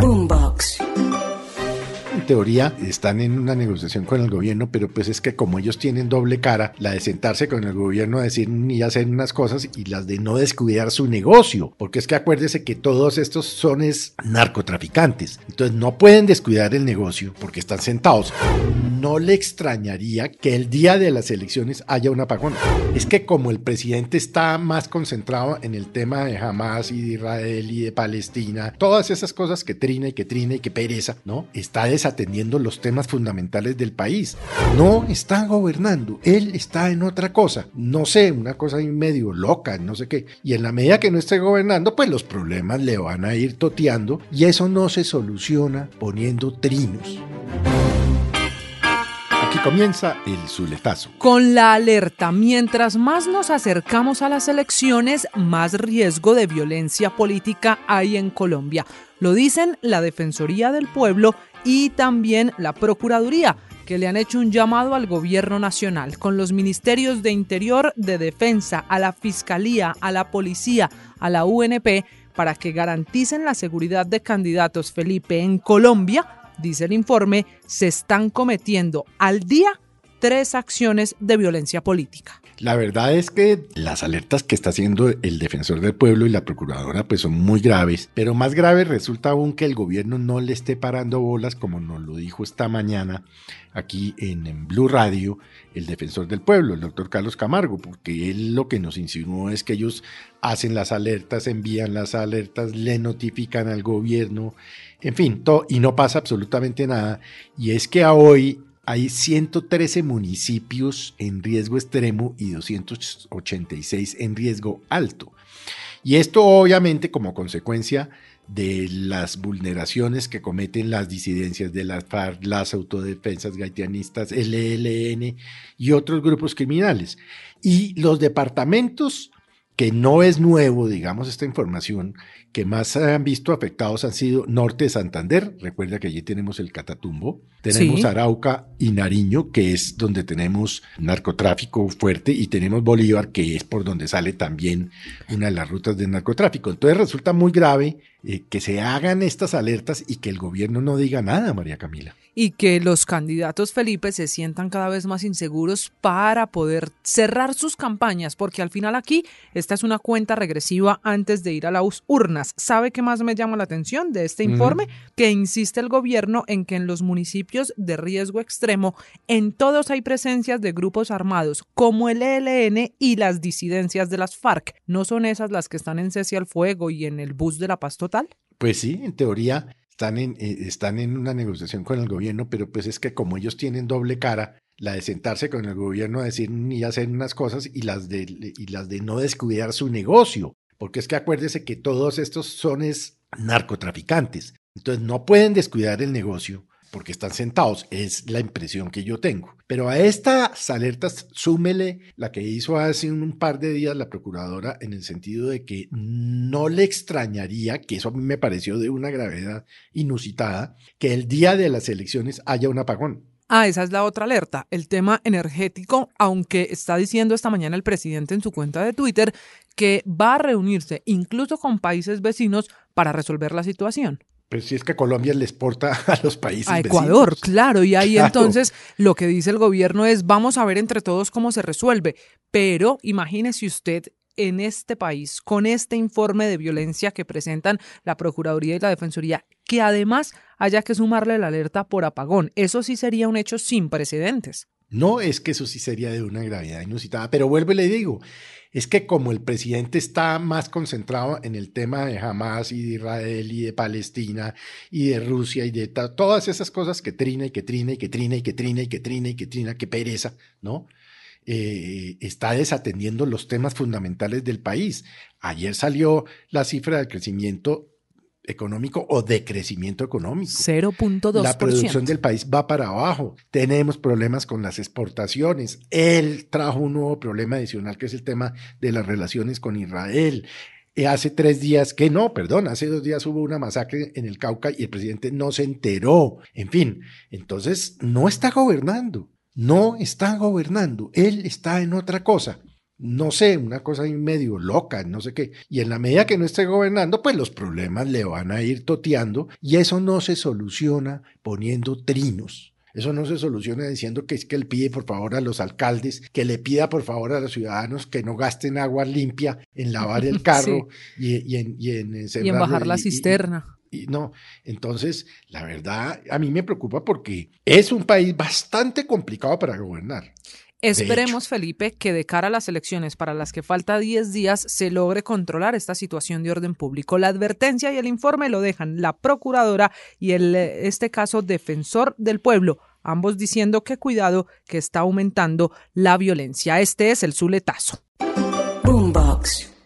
Boombox. En teoría están en una negociación con el gobierno, pero pues es que como ellos tienen doble cara, la de sentarse con el gobierno a decir y hacer unas cosas y las de no descuidar su negocio, porque es que acuérdese que todos estos son es narcotraficantes, entonces no pueden descuidar el negocio porque están sentados. No le extrañaría que el día de las elecciones haya un apagón. Es que como el presidente está más concentrado en el tema de Hamas y de Israel y de Palestina, todas esas cosas que trina y que trina y que pereza, ¿no? Está desatendiendo los temas fundamentales del país. No está gobernando, él está en otra cosa. No sé, una cosa medio loca, no sé qué. Y en la medida que no esté gobernando, pues los problemas le van a ir toteando y eso no se soluciona poniendo trinos. Aquí comienza el zuletazo. Con la alerta, mientras más nos acercamos a las elecciones, más riesgo de violencia política hay en Colombia. Lo dicen la Defensoría del Pueblo y también la Procuraduría, que le han hecho un llamado al gobierno nacional, con los ministerios de Interior, de Defensa, a la Fiscalía, a la Policía, a la UNP, para que garanticen la seguridad de candidatos Felipe en Colombia, dice el informe, se están cometiendo al día tres acciones de violencia política. La verdad es que las alertas que está haciendo el defensor del pueblo y la procuradora pues son muy graves, pero más grave resulta aún que el gobierno no le esté parando bolas como nos lo dijo esta mañana aquí en, Blue Radio el defensor del pueblo, el doctor Carlos Camargo, porque él lo que nos insinuó es que ellos hacen las alertas, envían las alertas, le notifican al gobierno, en fin, todo, y no pasa absolutamente nada. Y es que a hoy hay 113 municipios en riesgo extremo y 286 en riesgo alto. Y esto obviamente como consecuencia de las vulneraciones que cometen las disidencias de las FARC, las autodefensas gaitianistas, el ELN y otros grupos criminales. Y los departamentos, que no es nuevo, digamos, esta información, que más se han visto afectados han sido Norte de Santander, recuerda que allí tenemos el Catatumbo, tenemos Sí. Arauca y Nariño, que es donde tenemos narcotráfico fuerte, y tenemos Bolívar, que es por donde sale también una de las rutas del narcotráfico. Entonces resulta muy grave eh, que se hagan estas alertas y que el gobierno no diga nada, María Camila. y que los candidatos Felipe se sientan cada vez más inseguros para poder cerrar sus campañas, porque al final aquí esta es una cuenta regresiva antes de ir a las urnas. ¿Sabe qué más me llama la atención de este informe? Que insiste el gobierno en que en los municipios de riesgo extremo, en todos hay presencias de grupos armados como el ELN y las disidencias de las FARC. ¿No son esas las que están en Cese al Fuego y en el bus de la paz Pues sí, en teoría están en, eh, están en una negociación con el gobierno, pero pues es que como ellos tienen doble cara, la de sentarse con el gobierno a decir y hacer unas cosas y las de, y las de no descuidar su negocio, porque es que acuérdese que todos estos son es narcotraficantes, entonces no pueden descuidar el negocio porque están sentados, es la impresión que yo tengo. Pero a estas alertas súmele la que hizo hace un par de días la procuradora en el sentido de que no le extrañaría, que eso a mí me pareció de una gravedad inusitada, que el día de las elecciones haya un apagón. Ah, esa es la otra alerta, el tema energético, aunque está diciendo esta mañana el presidente en su cuenta de Twitter que va a reunirse incluso con países vecinos para resolver la situación. Pues si es que Colombia le exporta a los países A Ecuador, vecinos. claro, y ahí Claro. entonces lo que dice el gobierno es vamos a ver entre todos cómo se resuelve, pero imagínese usted en este país con este informe de violencia que presentan la Procuraduría y la Defensoría, que además haya que sumarle la alerta por apagón. Eso sí sería un hecho sin precedentes. No es que eso sí sería de una gravedad inusitada, pero vuelvo y le digo, es que como el presidente está más concentrado en el tema de Hamas y de Israel y de Palestina y de Rusia y de todas esas cosas que trina y que trina y que trina y que trina y que trina y que trina, que pereza, ¿no? Eh, está desatendiendo los temas fundamentales del país. Ayer salió la cifra de crecimiento económico o de crecimiento económico. 0.2%. La producción del país va para abajo. Tenemos problemas con las exportaciones. Él trajo un nuevo problema adicional que es el tema de las relaciones con Israel. Eh, hace tres días, que no, perdón, hace dos días hubo una masacre en el Cauca y el presidente no se enteró. En fin, entonces no está gobernando, no está gobernando, él está en otra cosa no sé, una cosa ahí medio loca, no sé qué. Y en la medida que no esté gobernando, pues los problemas le van a ir toteando y eso no se soluciona poniendo trinos. Eso no se soluciona diciendo que es que él pide por favor a los alcaldes, que le pida por favor a los ciudadanos que no gasten agua limpia en lavar el carro y, en, y, en, bajar la cisterna. Y, no, entonces, la verdad, a mí me preocupa porque es un país bastante complicado para gobernar. Esperemos, Felipe, que de cara a las elecciones para las que falta 10 días se logre controlar esta situación de orden público. La advertencia y el informe lo dejan la procuradora y el, este caso defensor del pueblo, ambos diciendo que cuidado que está aumentando la violencia. Este es el Zuletazo. Boombox.